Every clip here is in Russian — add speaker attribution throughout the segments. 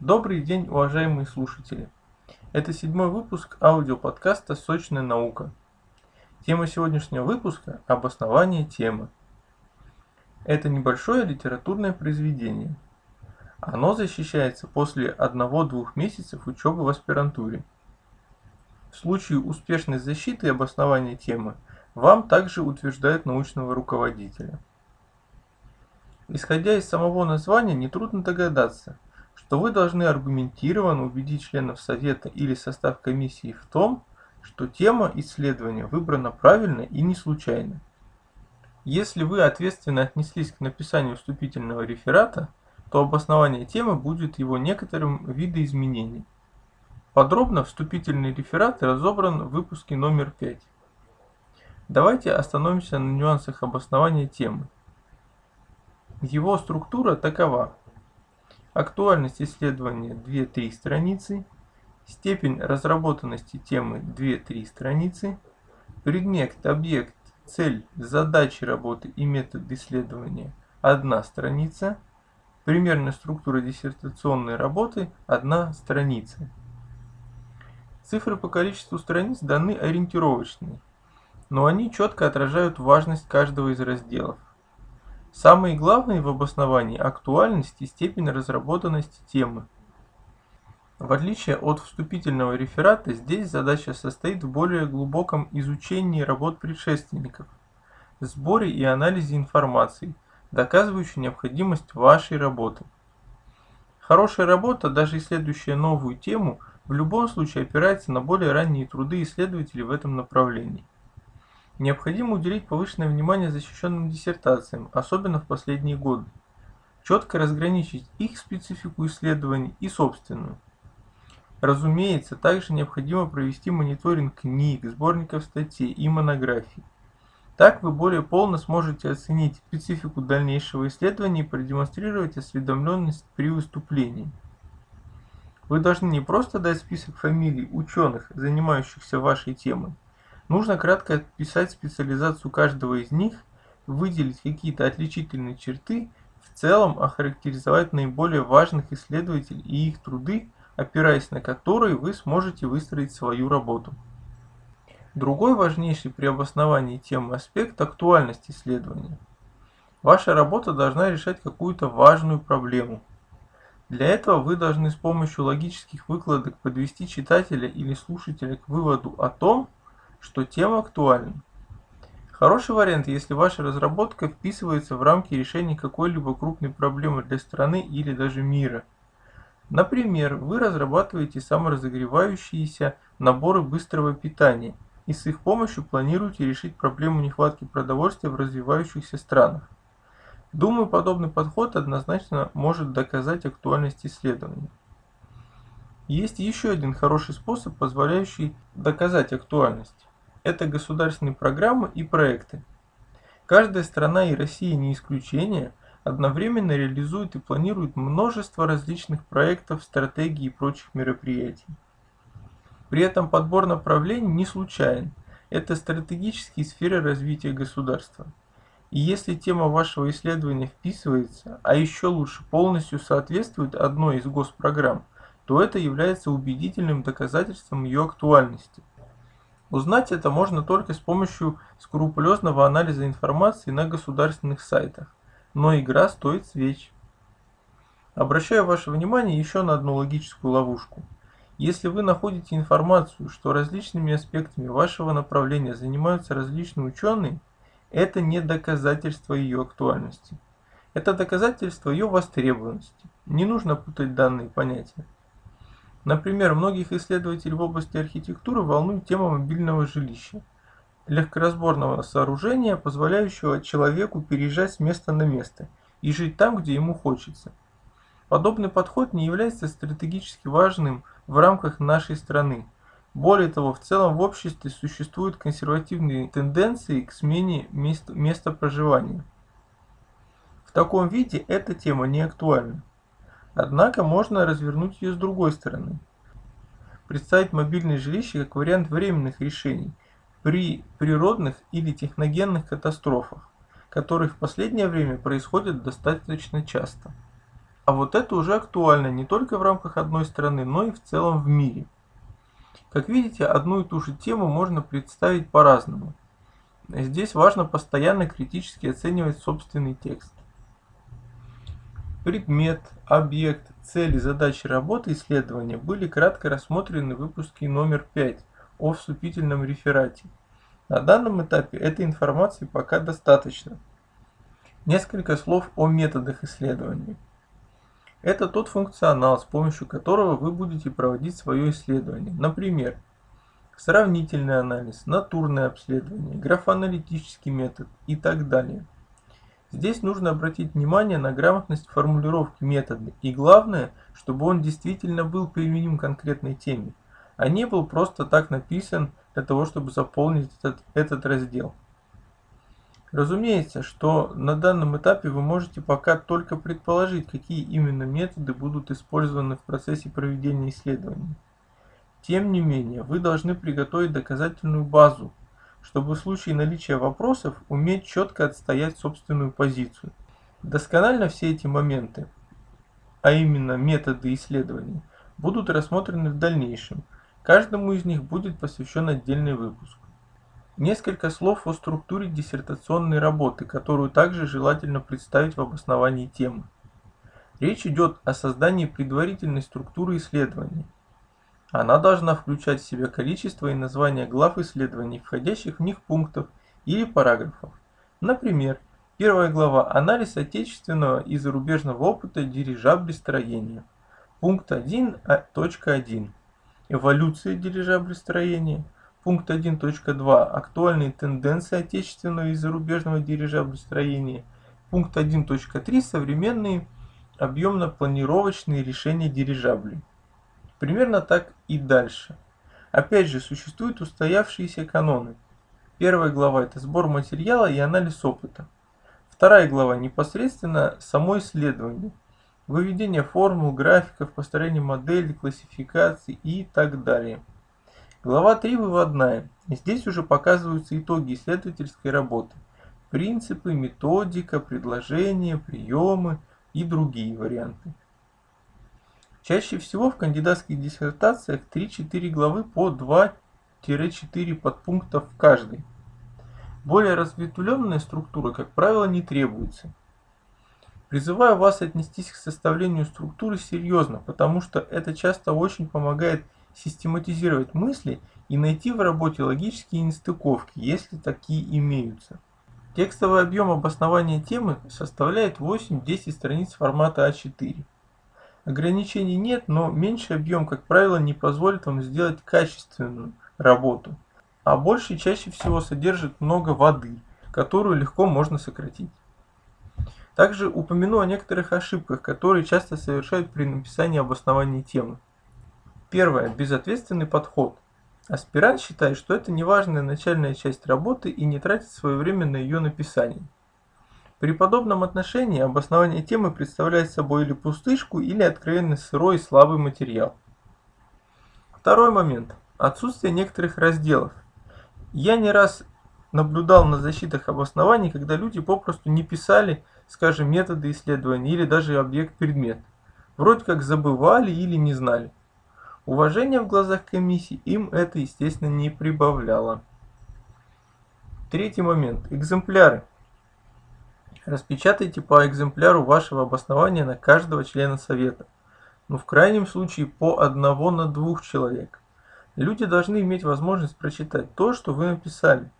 Speaker 1: Добрый день, уважаемые слушатели! Это седьмой выпуск аудиоподкаста «Сочная наука». Тема сегодняшнего выпуска – обоснование темы. Это небольшое литературное произведение. Оно защищается после одного-двух месяцев учебы в аспирантуре. В случае успешной защиты обоснования темы вам также утверждают научного руководителя. Исходя из самого названия, нетрудно догадаться – что вы должны аргументированно убедить членов Совета или состав комиссии в том, что тема исследования выбрана правильно и не случайно. Если вы ответственно отнеслись к написанию вступительного реферата, то обоснование темы будет его некоторым видоизменением. Подробно вступительный реферат разобран в выпуске номер 5. Давайте остановимся на нюансах обоснования темы. Его структура такова. Актуальность исследования 2-3 страницы. Степень разработанности темы 2-3 страницы. Предмет, объект, цель, задачи работы и метод исследования 1 страница. Примерная структура диссертационной работы 1 страница. Цифры по количеству страниц даны ориентировочные, но они четко отражают важность каждого из разделов. Самые главные в обосновании – актуальность и степень разработанности темы. В отличие от вступительного реферата, здесь задача состоит в более глубоком изучении работ предшественников, сборе и анализе информации, доказывающей необходимость вашей работы. Хорошая работа, даже исследующая новую тему, в любом случае опирается на более ранние труды исследователей в этом направлении. Необходимо уделить повышенное внимание защищенным диссертациям, особенно в последние годы. Четко разграничить их специфику исследований и собственную. Разумеется, также необходимо провести мониторинг книг, сборников статей и монографий. Так вы более полно сможете оценить специфику дальнейшего исследования и продемонстрировать осведомленность при выступлении. Вы должны не просто дать список фамилий ученых, занимающихся вашей темой, Нужно кратко описать специализацию каждого из них, выделить какие-то отличительные черты, в целом охарактеризовать наиболее важных исследователей и их труды, опираясь на которые вы сможете выстроить свою работу. Другой важнейший при обосновании темы аспект – актуальность исследования. Ваша работа должна решать какую-то важную проблему. Для этого вы должны с помощью логических выкладок подвести читателя или слушателя к выводу о том, что тема актуальна. Хороший вариант, если ваша разработка вписывается в рамки решения какой-либо крупной проблемы для страны или даже мира. Например, вы разрабатываете саморазогревающиеся наборы быстрого питания и с их помощью планируете решить проблему нехватки продовольствия в развивающихся странах. Думаю, подобный подход однозначно может доказать актуальность исследования. Есть еще один хороший способ, позволяющий доказать актуальность это государственные программы и проекты. Каждая страна, и Россия не исключение, одновременно реализует и планирует множество различных проектов, стратегий и прочих мероприятий. При этом подбор направлений не случайен. Это стратегические сферы развития государства. И если тема вашего исследования вписывается, а еще лучше полностью соответствует одной из госпрограмм, то это является убедительным доказательством ее актуальности. Узнать это можно только с помощью скрупулезного анализа информации на государственных сайтах, но игра стоит свеч. Обращаю ваше внимание еще на одну логическую ловушку. Если вы находите информацию, что различными аспектами вашего направления занимаются различные ученые, это не доказательство ее актуальности. Это доказательство ее востребованности. Не нужно путать данные понятия. Например, многих исследователей в области архитектуры волнует тема мобильного жилища, легкоразборного сооружения, позволяющего человеку переезжать с места на место и жить там, где ему хочется. Подобный подход не является стратегически важным в рамках нашей страны. Более того, в целом в обществе существуют консервативные тенденции к смене места, места проживания. В таком виде эта тема не актуальна. Однако можно развернуть ее с другой стороны. Представить мобильное жилище как вариант временных решений при природных или техногенных катастрофах, которые в последнее время происходят достаточно часто. А вот это уже актуально не только в рамках одной страны, но и в целом в мире. Как видите, одну и ту же тему можно представить по-разному. Здесь важно постоянно критически оценивать собственный текст. Предмет, объект, цели, задачи работы исследования были кратко рассмотрены в выпуске номер 5 о вступительном реферате. На данном этапе этой информации пока достаточно. Несколько слов о методах исследования. Это тот функционал, с помощью которого вы будете проводить свое исследование. Например, сравнительный анализ, натурное обследование, графоаналитический метод и так далее. Здесь нужно обратить внимание на грамотность формулировки метода и главное, чтобы он действительно был применим к конкретной теме, а не был просто так написан для того, чтобы заполнить этот, этот раздел. Разумеется, что на данном этапе вы можете пока только предположить, какие именно методы будут использованы в процессе проведения исследований. Тем не менее, вы должны приготовить доказательную базу, чтобы в случае наличия вопросов уметь четко отстоять собственную позицию. Досконально все эти моменты, а именно методы исследований, будут рассмотрены в дальнейшем. Каждому из них будет посвящен отдельный выпуск. Несколько слов о структуре диссертационной работы, которую также желательно представить в обосновании темы. Речь идет о создании предварительной структуры исследований, она должна включать в себя количество и название глав исследований, входящих в них пунктов или параграфов. Например, первая глава «Анализ отечественного и зарубежного опыта дирижаблестроения». Пункт 1.1. Эволюция дирижаблестроения. Пункт 1.2. Актуальные тенденции отечественного и зарубежного дирижаблестроения. Пункт 1.3. Современные объемно-планировочные решения дирижаблей. Примерно так и дальше. Опять же, существуют устоявшиеся каноны. Первая глава – это сбор материала и анализ опыта. Вторая глава – непосредственно само исследование. Выведение формул, графиков, построение моделей, классификации и так далее. Глава 3 выводная. Здесь уже показываются итоги исследовательской работы. Принципы, методика, предложения, приемы и другие варианты. Чаще всего в кандидатских диссертациях 3-4 главы по 2-4 подпунктов в каждой. Более разветвленная структура, как правило, не требуется. Призываю вас отнестись к составлению структуры серьезно, потому что это часто очень помогает систематизировать мысли и найти в работе логические нестыковки, если такие имеются. Текстовый объем обоснования темы составляет 8-10 страниц формата А4. Ограничений нет, но меньший объем, как правило, не позволит вам сделать качественную работу, а больше чаще всего содержит много воды, которую легко можно сократить. Также упомяну о некоторых ошибках, которые часто совершают при написании обоснования темы. Первое. Безответственный подход. Аспирант считает, что это неважная начальная часть работы и не тратит свое время на ее написание. При подобном отношении обоснование темы представляет собой или пустышку, или откровенно сырой и слабый материал. Второй момент. Отсутствие некоторых разделов. Я не раз наблюдал на защитах обоснований, когда люди попросту не писали, скажем, методы исследования или даже объект-предмет. Вроде как забывали или не знали. Уважение в глазах комиссии им это, естественно, не прибавляло. Третий момент. Экземпляры. Распечатайте по экземпляру вашего обоснования на каждого члена совета, но в крайнем случае по одного на двух человек. Люди должны иметь возможность прочитать то, что вы написали.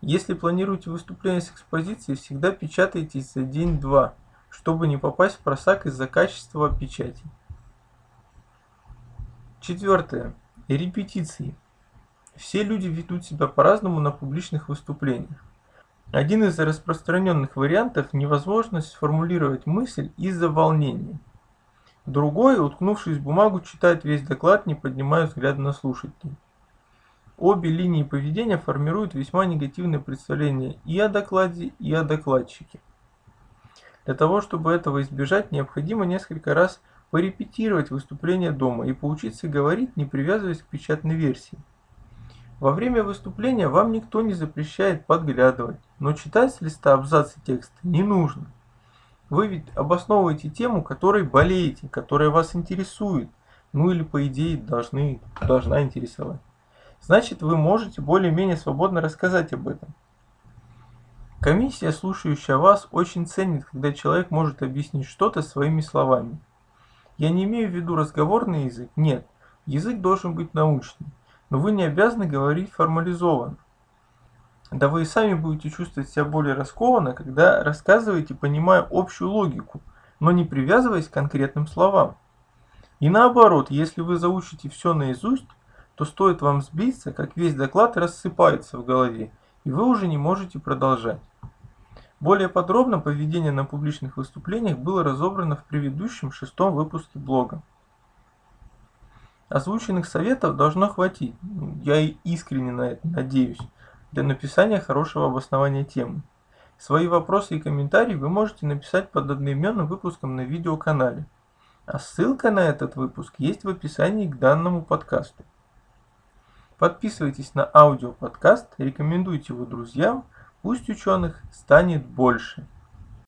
Speaker 1: Если планируете выступление с экспозицией, всегда печатайтесь за день-два, чтобы не попасть в просак из-за качества печати. Четвертое. Репетиции. Все люди ведут себя по-разному на публичных выступлениях. Один из распространенных вариантов – невозможность сформулировать мысль из-за волнения. Другой, уткнувшись в бумагу, читает весь доклад, не поднимая взгляда на слушателей. Обе линии поведения формируют весьма негативное представление и о докладе, и о докладчике. Для того, чтобы этого избежать, необходимо несколько раз порепетировать выступление дома и поучиться говорить, не привязываясь к печатной версии. Во время выступления вам никто не запрещает подглядывать, но читать с листа абзацы текста не нужно. Вы ведь обосновываете тему, которой болеете, которая вас интересует, ну или по идее должны, должна интересовать. Значит, вы можете более-менее свободно рассказать об этом. Комиссия, слушающая вас, очень ценит, когда человек может объяснить что-то своими словами. Я не имею в виду разговорный язык, нет, язык должен быть научный, но вы не обязаны говорить формализованно. Да вы и сами будете чувствовать себя более раскованно, когда рассказываете, понимая общую логику, но не привязываясь к конкретным словам. И наоборот, если вы заучите все наизусть, то стоит вам сбиться, как весь доклад рассыпается в голове, и вы уже не можете продолжать. Более подробно поведение на публичных выступлениях было разобрано в предыдущем шестом выпуске блога. Озвученных советов должно хватить, я искренне на это надеюсь, для написания хорошего обоснования темы. Свои вопросы и комментарии вы можете написать под одноименным выпуском на видеоканале. А ссылка на этот выпуск есть в описании к данному подкасту. Подписывайтесь на аудиоподкаст, рекомендуйте его друзьям, пусть ученых станет больше.